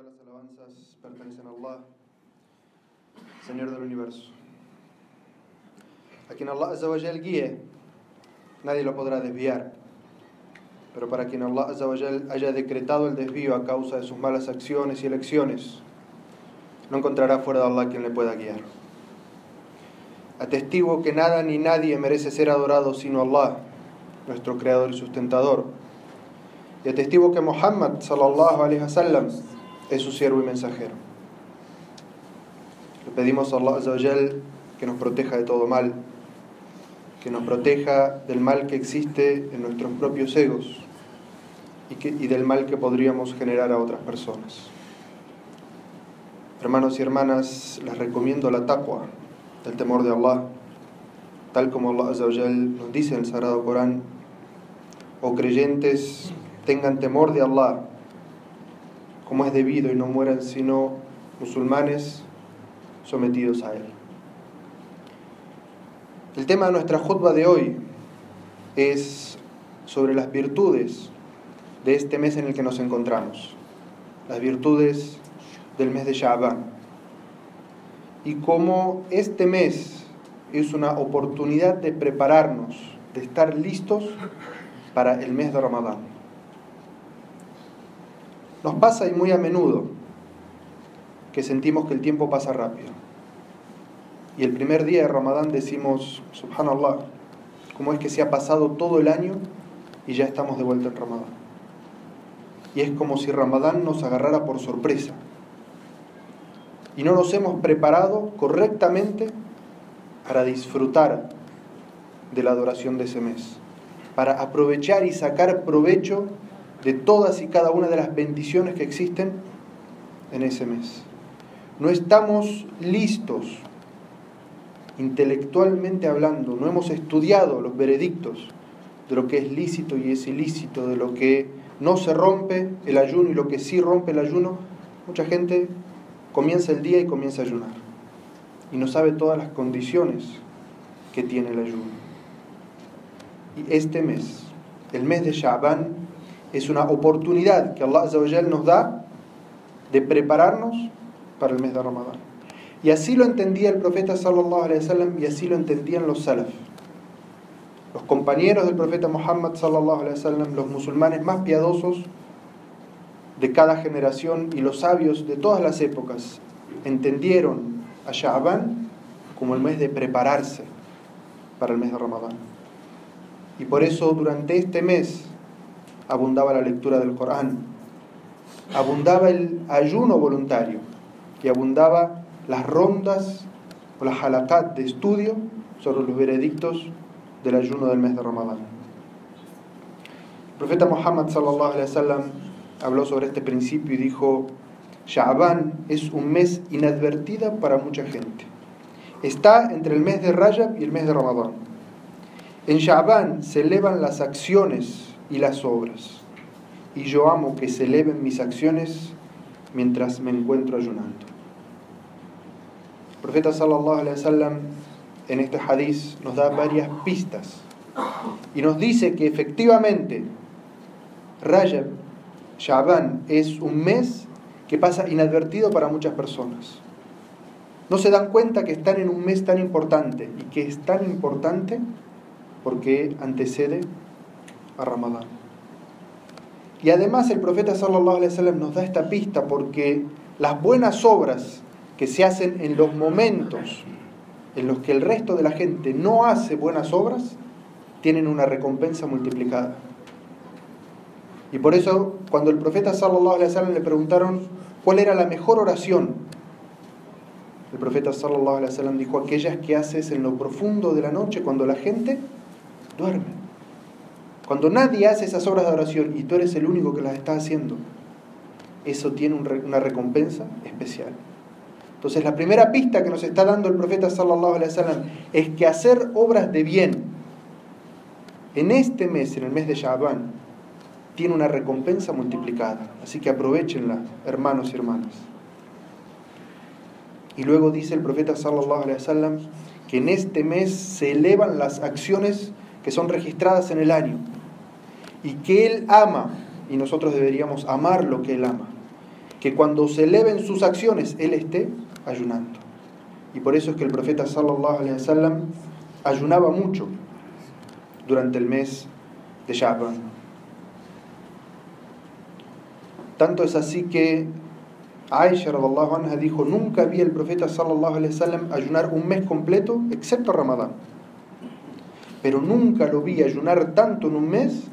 Todas las alabanzas pertenecen a Allah, Señor del universo. A quien Allah Azzawajal guíe, nadie lo podrá desviar. Pero para quien Allah Azzawajal haya decretado el desvío a causa de sus malas acciones y elecciones, no encontrará fuera de Allah quien le pueda guiar. Atestigo que nada ni nadie merece ser adorado sino Allah, nuestro creador y sustentador. Y atestigo que Muhammad sallallahu alaihi wasallam es su siervo y mensajero. Le pedimos a Allah que nos proteja de todo mal, que nos proteja del mal que existe en nuestros propios egos y, que, y del mal que podríamos generar a otras personas. Hermanos y hermanas, les recomiendo la taqwa, el temor de Allah, tal como Allah nos dice en el Sagrado Corán, o creyentes, tengan temor de Allah, como es debido, y no mueran sino musulmanes sometidos a Él. El tema de nuestra jutba de hoy es sobre las virtudes de este mes en el que nos encontramos, las virtudes del mes de Sha'ban, y cómo este mes es una oportunidad de prepararnos, de estar listos para el mes de Ramadán. Nos pasa y muy a menudo que sentimos que el tiempo pasa rápido. Y el primer día de Ramadán decimos, subhanallah, ¿cómo es que se ha pasado todo el año y ya estamos de vuelta en Ramadán? Y es como si Ramadán nos agarrara por sorpresa. Y no nos hemos preparado correctamente para disfrutar de la adoración de ese mes, para aprovechar y sacar provecho de todas y cada una de las bendiciones que existen en ese mes. No estamos listos intelectualmente hablando, no hemos estudiado los veredictos de lo que es lícito y es ilícito, de lo que no se rompe el ayuno y lo que sí rompe el ayuno. Mucha gente comienza el día y comienza a ayunar y no sabe todas las condiciones que tiene el ayuno. Y este mes, el mes de Sha'ban, es una oportunidad que Allah nos da de prepararnos para el mes de Ramadán. Y así lo entendía el profeta sallallahu alaihi wasallam y así lo entendían los salaf. Los compañeros del profeta Muhammad sallallahu alaihi wasallam, los musulmanes más piadosos de cada generación y los sabios de todas las épocas entendieron a Sha'ban como el mes de prepararse para el mes de Ramadán. Y por eso durante este mes abundaba la lectura del Corán, abundaba el ayuno voluntario y abundaba las rondas o las halakat de estudio sobre los veredictos del ayuno del mes de Ramadán. El profeta Muhammad sallallahu alaihi wasallam habló sobre este principio y dijo: Sha'ban es un mes inadvertida para mucha gente. Está entre el mes de Rajab y el mes de Ramadán. En Sha'ban se elevan las acciones y las obras. Y yo amo que se eleven mis acciones mientras me encuentro ayunando. El profeta sallallahu alaihi wasallam en este hadiz nos da varias pistas y nos dice que efectivamente Rajab, Shaban es un mes que pasa inadvertido para muchas personas. No se dan cuenta que están en un mes tan importante y que es tan importante porque antecede Ramadán. Y además el profeta sallallahu alaihi wasallam nos da esta pista porque las buenas obras que se hacen en los momentos en los que el resto de la gente no hace buenas obras, tienen una recompensa multiplicada. Y por eso cuando el profeta sallallahu alaihi wasallam le preguntaron cuál era la mejor oración, el profeta sallallahu alaihi wasallam dijo aquellas que haces en lo profundo de la noche cuando la gente duerme. Cuando nadie hace esas obras de oración y tú eres el único que las está haciendo, eso tiene una recompensa especial. Entonces la primera pista que nos está dando el profeta sallallahu alaihi wasallam es que hacer obras de bien en este mes, en el mes de Sha'ban, tiene una recompensa multiplicada. Así que aprovechenla, hermanos y hermanas. Y luego dice el profeta sallallahu alaihi wasallam que en este mes se elevan las acciones que son registradas en el año y que Él ama, y nosotros deberíamos amar lo que Él ama, que cuando se eleven sus acciones, él esté ayunando. Y por eso es que el profeta sallallahu alaihi wasallam ayunaba mucho durante el mes de Sha'ban. Tanto es así que Aisha radallahu anha dijo, nunca vi al profeta sallallahu alaihi wasallam ayunar un mes completo excepto Ramadán. Pero nunca lo vi ayunar tanto en un mes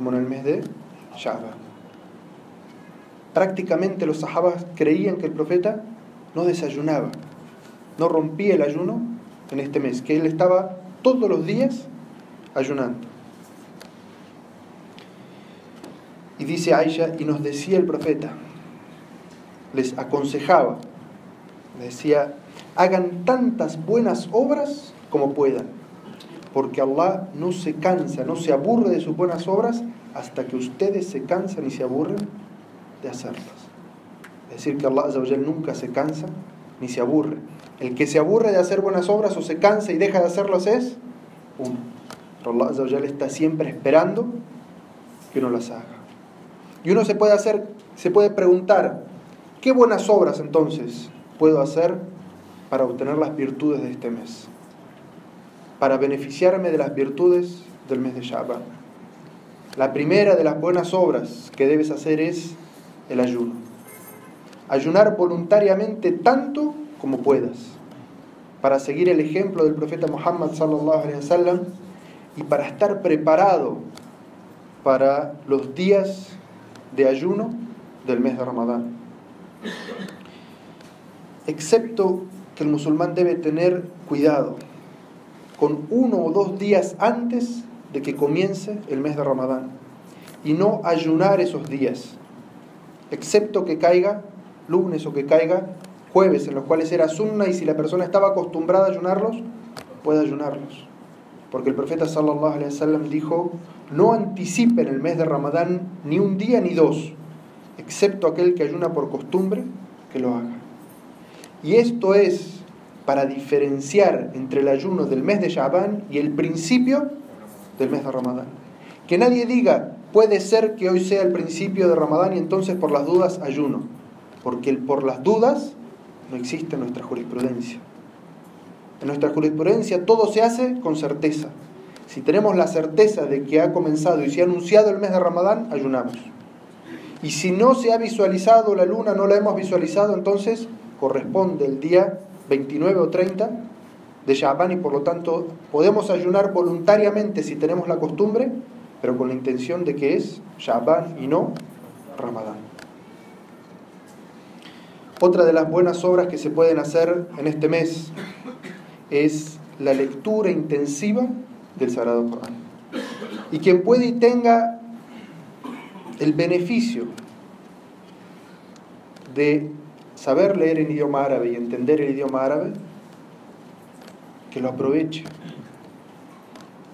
como en el mes de Sha'ban. Prácticamente los sahabas creían que el profeta no desayunaba, no rompía el ayuno en este mes, que él estaba todos los días ayunando. Y dice Aisha, y nos decía el profeta, les aconsejaba, decía, hagan tantas buenas obras como puedan, porque Allah no se cansa, no se aburre de sus buenas obras hasta que ustedes se cansan y se aburren de hacerlas. Es decir, que Allah nunca se cansa ni se aburre. El que se aburre de hacer buenas obras o se cansa y deja de hacerlas es uno. Pero Allah está siempre esperando que uno las haga. Y uno se puede hacer, se puede preguntar, ¿qué buenas obras entonces puedo hacer para obtener las virtudes de este mes? Para beneficiarme de las virtudes del mes de Shabbat. La primera de las buenas obras que debes hacer es el ayuno. Ayunar voluntariamente tanto como puedas, para seguir el ejemplo del profeta Muhammad sallallahu alaihi wasallam y para estar preparado para los días de ayuno del mes de Ramadán. Excepto que el musulmán debe tener cuidado con uno o dos días antes de que comience el mes de Ramadán y no ayunar esos días excepto que caiga lunes o que caiga jueves, en los cuales era sunna y si la persona estaba acostumbrada a ayunarlos, puede ayunarlos. Porque el profeta sallallahu alaihi wasallam dijo, no anticipen el mes de Ramadán ni un día ni dos, excepto aquel que ayuna por costumbre, que lo haga. Y esto es para diferenciar entre el ayuno del mes de Shaban y el principio del mes de Ramadán. Que nadie diga, Puede ser que hoy sea el principio de Ramadán y entonces por las dudas ayuno, porque el por las dudas no existe en nuestra jurisprudencia. En nuestra jurisprudencia todo se hace con certeza. Si tenemos la certeza de que ha comenzado y se ha anunciado el mes de Ramadán, ayunamos. Y si no se ha visualizado la luna, no la hemos visualizado, entonces corresponde el día 29 o 30 de Shaban y por lo tanto podemos ayunar voluntariamente si tenemos la costumbre pero con la intención de que es Shaban y no Ramadán. Otra de las buenas obras que se pueden hacer en este mes es la lectura intensiva del Sagrado Corán. Y quien puede y tenga el beneficio de saber leer en idioma árabe y entender el idioma árabe, que lo aproveche.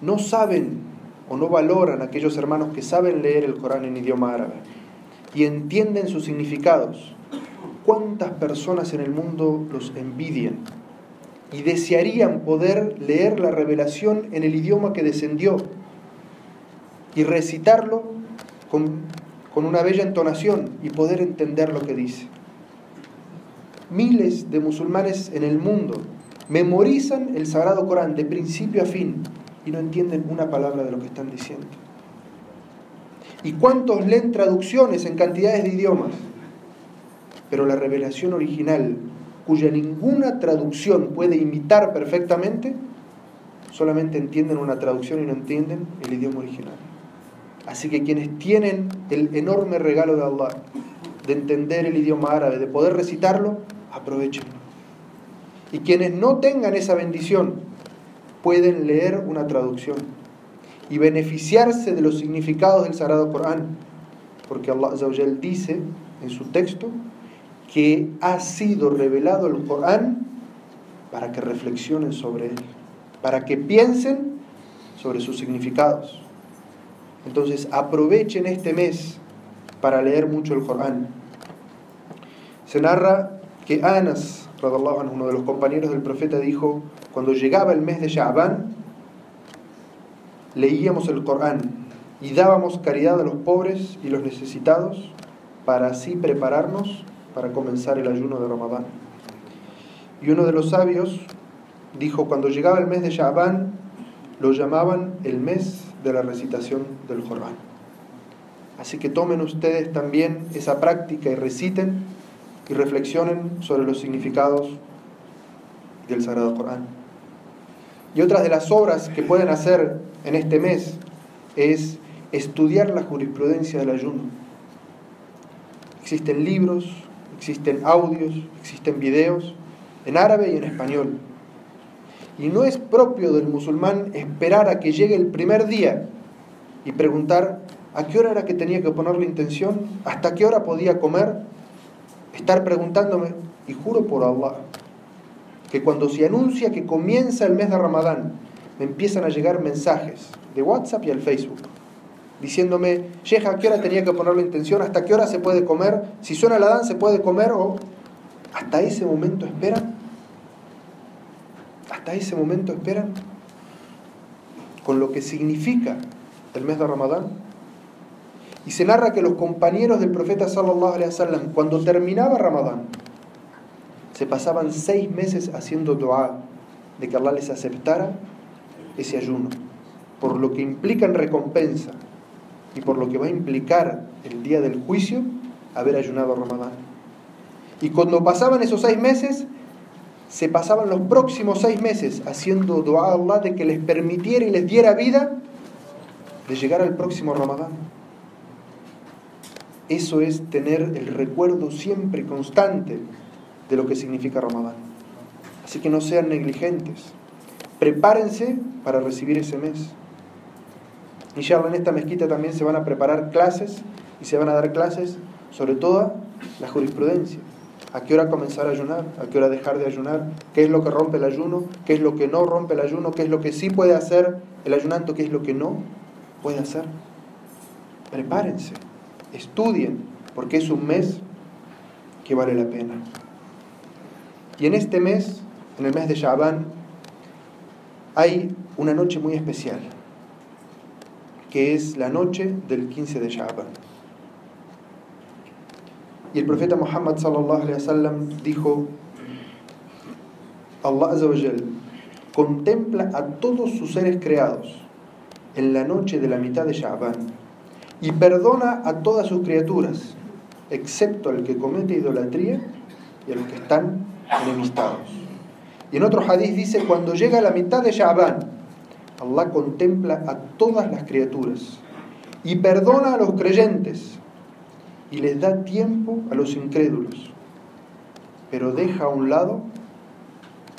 No saben o no valoran aquellos hermanos que saben leer el Corán en idioma árabe y entienden sus significados. ¿Cuántas personas en el mundo los envidian y desearían poder leer la revelación en el idioma que descendió y recitarlo con, con una bella entonación y poder entender lo que dice? Miles de musulmanes en el mundo memorizan el Sagrado Corán de principio a fin y no entienden una palabra de lo que están diciendo. ¿Y cuántos leen traducciones en cantidades de idiomas? Pero la revelación original, cuya ninguna traducción puede imitar perfectamente, solamente entienden una traducción y no entienden el idioma original. Así que quienes tienen el enorme regalo de Allah, de entender el idioma árabe, de poder recitarlo, aprovechenlo. Y quienes no tengan esa bendición, pueden leer una traducción y beneficiarse de los significados del Sagrado Corán, porque Allah dice en su texto que ha sido revelado el Corán para que reflexionen sobre él, para que piensen sobre sus significados. Entonces aprovechen este mes para leer mucho el Corán. Se narra que Anas, uno de los compañeros del profeta, dijo, cuando llegaba el mes de Sha'ban, leíamos el Corán y dábamos caridad a los pobres y los necesitados para así prepararnos para comenzar el ayuno de Ramadán. Y uno de los sabios dijo, cuando llegaba el mes de Shaban, lo llamaban el mes de la recitación del Corán. Así que tomen ustedes también esa práctica y reciten y reflexionen sobre los significados del Sagrado Corán. Y otras de las obras que pueden hacer en este mes es estudiar la jurisprudencia del ayuno. Existen libros, existen audios, existen videos en árabe y en español. Y no es propio del musulmán esperar a que llegue el primer día y preguntar a qué hora era que tenía que poner la intención, hasta qué hora podía comer, estar preguntándome, y juro por Allah, que cuando se anuncia que comienza el mes de Ramadán, me empiezan a llegar mensajes de WhatsApp y al Facebook, diciéndome, Sheja, ¿a qué hora tenía que poner la intención? ¿Hasta qué hora se puede comer? Si suena la dan, ¿se puede comer? O hasta ese momento esperan. Hasta ese momento esperan. Con lo que significa el mes de Ramadán. Y se narra que los compañeros del profeta sallallahu alaihi wasallam, cuando terminaba Ramadán, se pasaban seis meses haciendo dua de que Allah les aceptara ese ayuno, por lo que implica en recompensa y por lo que va a implicar el día del juicio haber ayunado Ramadán. Y cuando pasaban esos seis meses, se pasaban los próximos seis meses haciendo dua a Allah de que les permitiera y les diera vida de llegar al próximo Ramadán. Eso es tener el recuerdo siempre constante de lo que significa Ramadán. Así que no sean negligentes. Prepárense para recibir ese mes. Inshallah, en esta mezquita también se van a preparar clases y se van a dar clases sobre toda la jurisprudencia. ¿A qué hora comenzar a ayunar? ¿A qué hora dejar de ayunar? ¿Qué es lo que rompe el ayuno? ¿Qué es lo que no rompe el ayuno? ¿Qué es lo que sí puede hacer el ayunante? ¿Qué es lo que no puede hacer? Prepárense, estudien, porque es un mes que vale la pena. Y en este mes, en el mes de Shaban, hay una noche muy especial, que es la noche del 15 de Shaban. Y el profeta Muhammad sallallahu alaihi wasallam dijo: Allah azza contempla a todos sus seres creados en la noche de la mitad de Sha'ban y perdona a todas sus criaturas, excepto al que comete idolatría y a los que están enemistados. Y en otro hadith dice, cuando llega la mitad de Sha'ban, Allah contempla a todas las criaturas y perdona a los creyentes y les da tiempo a los incrédulos, pero deja a un lado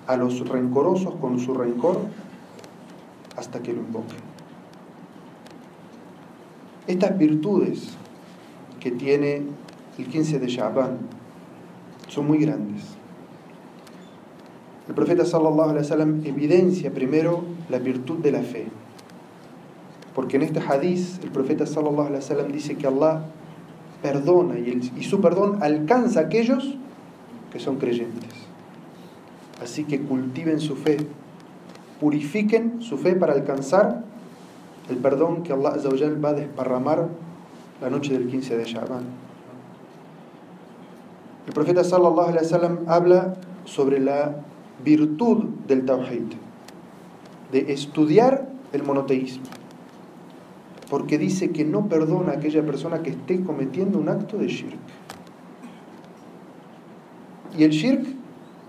a los rencorosos con su rencor hasta que lo invoquen. Estas virtudes que tiene el 15 de Sha'ban son muy grandes. El profeta sallallahu alaihi wasallam evidencia primero la virtud de la fe. Porque en este hadith el profeta sallallahu alaihi wasallam dice que Allah perdona y, su perdón alcanza a aquellos que son creyentes. Así que cultiven su fe, purifiquen su fe para alcanzar el perdón que Allah va a desparramar la noche del 15 de Shaban. El profeta sallallahu alaihi wasallam habla sobre la virtud del tawhid, de estudiar el monoteísmo porque dice que no perdona a aquella persona que esté cometiendo un acto de shirk. Y el shirk,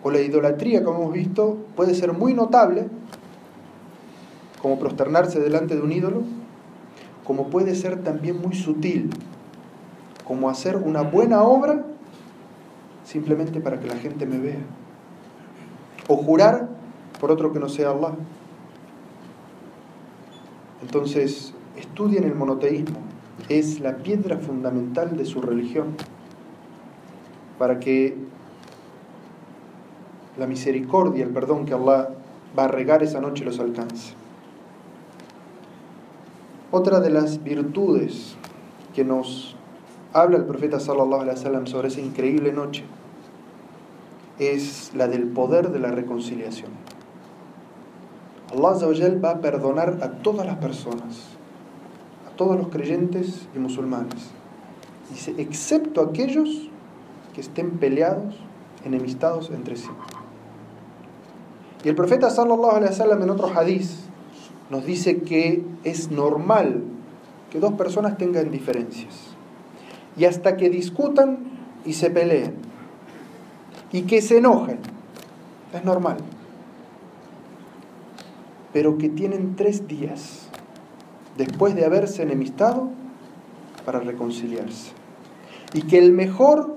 o la idolatría, como hemos visto, puede ser muy notable, como prosternarse delante de un ídolo, como puede ser también muy sutil, como hacer una buena obra simplemente para que la gente me vea. O jurar por otro que no sea Allah. Entonces, Estudien el monoteísmo, es la piedra fundamental de su religión, para que la misericordia, el perdón que Allah va a regar esa noche los alcance. Otra de las virtudes que nos habla el profeta sallallahu alaihi wasallam sobre esa increíble noche es la del poder de la reconciliación. Allah va a perdonar a todas las personas todos los creyentes y musulmanes. Dice, excepto aquellos que estén peleados, enemistados entre sí. Y el profeta sallallahu alaihi wasallam en otro hadiz nos dice que es normal que dos personas tengan diferencias. Y hasta que discutan y se peleen. Y que se enojen. Es normal. Pero que tienen tres días después de haberse enemistado para reconciliarse. Y que el mejor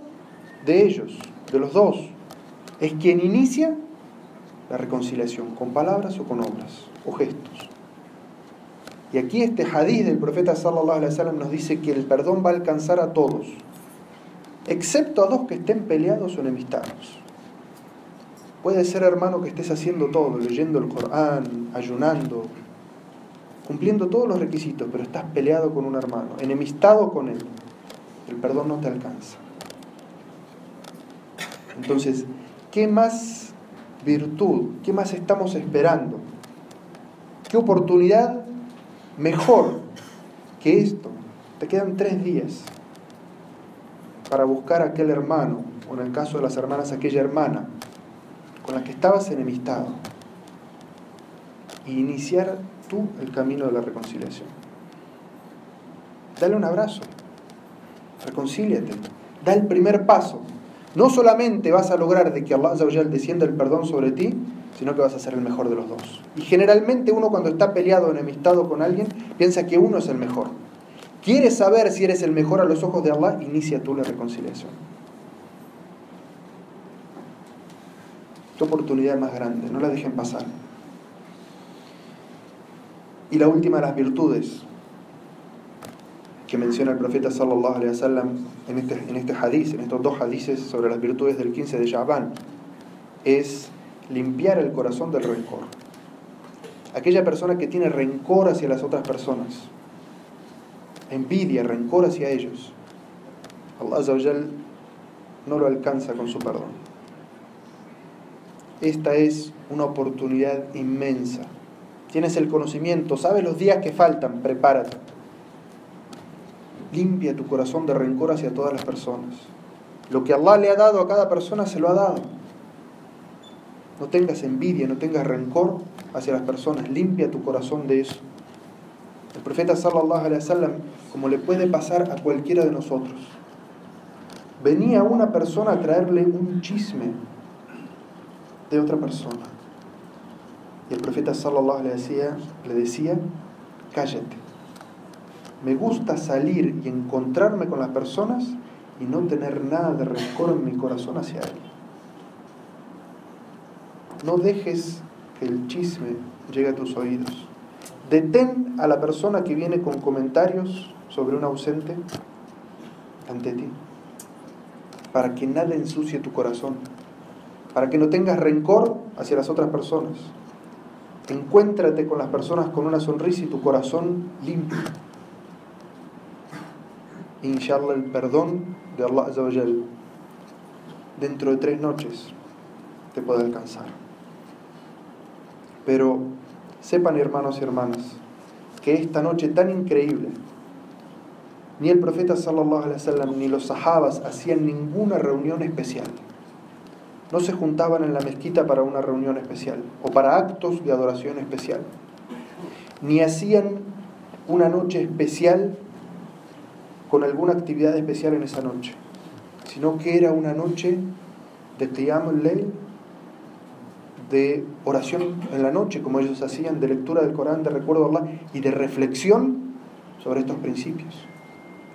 de ellos, de los dos, es quien inicia la reconciliación, con palabras o con obras o gestos. Y aquí este hadiz del profeta sallallahu alaihi wasallam nos dice que el perdón va a alcanzar a todos, excepto a dos que estén peleados o enemistados. Puede ser hermano que estés haciendo todo, leyendo el Corán, ayunando, cumpliendo todos los requisitos, pero estás peleado con un hermano, enemistado con él. El perdón no te alcanza. Entonces, ¿qué más virtud? ¿Qué más estamos esperando? ¿Qué oportunidad mejor que esto? Te quedan tres días para buscar a aquel hermano, o en el caso de las hermanas, aquella hermana con la que estabas enemistado, e iniciar tú el camino de la reconciliación. Dale un abrazo, reconcíliate, da el primer paso. No solamente vas a lograr de que Allah descienda el perdón sobre ti, sino que vas a ser el mejor de los dos. Y generalmente uno cuando está peleado o enemistado con alguien, piensa que uno es el mejor. ¿Quieres saber si eres el mejor a los ojos de Allah? Inicia tú la reconciliación. Tu oportunidad más grande, no la dejen pasar. Y la última de las virtudes que menciona el profeta sallallahu alaihi wasallam en este, en este hadith, en estos dos hadices sobre las virtudes del 15 de Shaban, es limpiar el corazón del rencor. Aquella persona que tiene rencor hacia las otras personas, envidia, rencor hacia ellos, Allah no lo alcanza con su perdón. Esta es una oportunidad inmensa Tienes el conocimiento, sabes los días que faltan, prepárate. Limpia tu corazón de rencor hacia todas las personas. Lo que Allah le ha dado a cada persona se lo ha dado. No tengas envidia, no tengas rencor hacia las personas. Limpia tu corazón de eso. El profeta sallallahu alaihi wasallam, como le puede pasar a cualquiera de nosotros, venía una persona a traerle un chisme de otra persona. Y el profeta sallallahu le decía, le decía, cállate. Me gusta salir y encontrarme con las personas y no tener nada de rencor en mi corazón hacia él. No dejes que el chisme llegue a tus oídos. Detén a la persona que viene con comentarios sobre un ausente ante ti, para que nada ensucie tu corazón, para que no tengas rencor hacia las otras personas. Encuéntrate con las personas con una sonrisa y tu corazón limpio. Inshallah, el perdón de Allah dentro de tres noches te puede alcanzar. Pero sepan, hermanos y hermanas, que esta noche tan increíble, ni el profeta sallallahu ni los sahabas hacían ninguna reunión especial. No se juntaban en la mezquita para una reunión especial o para actos de adoración especial, ni hacían una noche especial con alguna actividad especial en esa noche, sino que era una noche de Qiyam de oración en la noche, como ellos hacían, de lectura del Corán, de recuerdo a Allah y de reflexión sobre estos principios.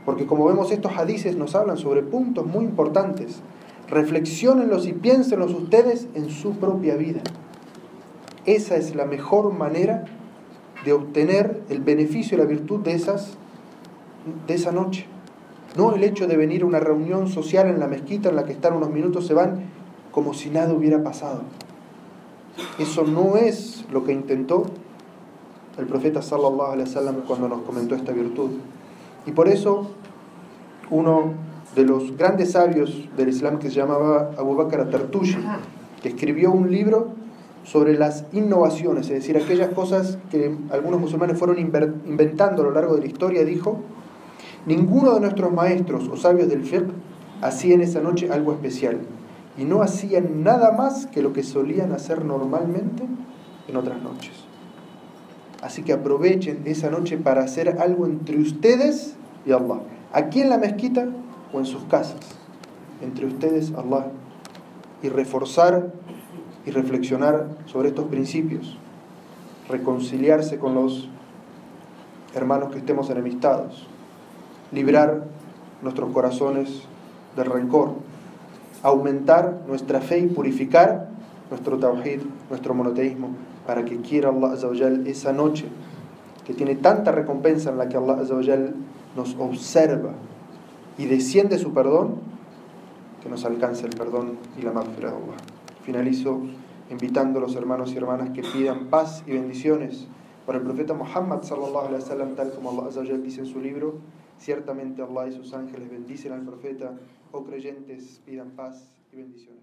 Porque como vemos, estos hadices nos hablan sobre puntos muy importantes Reflexionenlos y piénsenlos ustedes en su propia vida. Esa es la mejor manera de obtener el beneficio y la virtud de, esas, de esa noche. No el hecho de venir a una reunión social en la mezquita en la que están unos minutos, se van como si nada hubiera pasado. Eso no es lo que intentó el profeta sallallahu alaihi wasallam cuando nos comentó esta virtud. Y por eso uno de los grandes sabios del Islam que se llamaba Abu Bakr al-Tartushi, que escribió un libro sobre las innovaciones, es decir, aquellas cosas que algunos musulmanes fueron inventando a lo largo de la historia, dijo, ninguno de nuestros maestros o sabios del fiqh hacían esa noche algo especial y no hacían nada más que lo que solían hacer normalmente en otras noches. Así que aprovechen esa noche para hacer algo entre ustedes y Allah. Aquí en la mezquita o en sus casas. Entre ustedes, Allah. Y reforzar y reflexionar sobre estos principios. Reconciliarse con los hermanos que estemos enemistados. Librar nuestros corazones del rencor. Aumentar nuestra fe y purificar nuestro tawhid, nuestro monoteísmo, para que quiera Allah esa noche que tiene tanta recompensa en la que Allah nos observa y desciende su perdón, que nos alcance el perdón y la maghfirah de Allah. Finalizo invitando a los hermanos y hermanas que pidan paz y bendiciones por el profeta Muhammad sallallahu alaihi wasallam tal como Allah dice en su libro, ciertamente Allah y sus ángeles bendicen al profeta, oh creyentes pidan paz y bendiciones.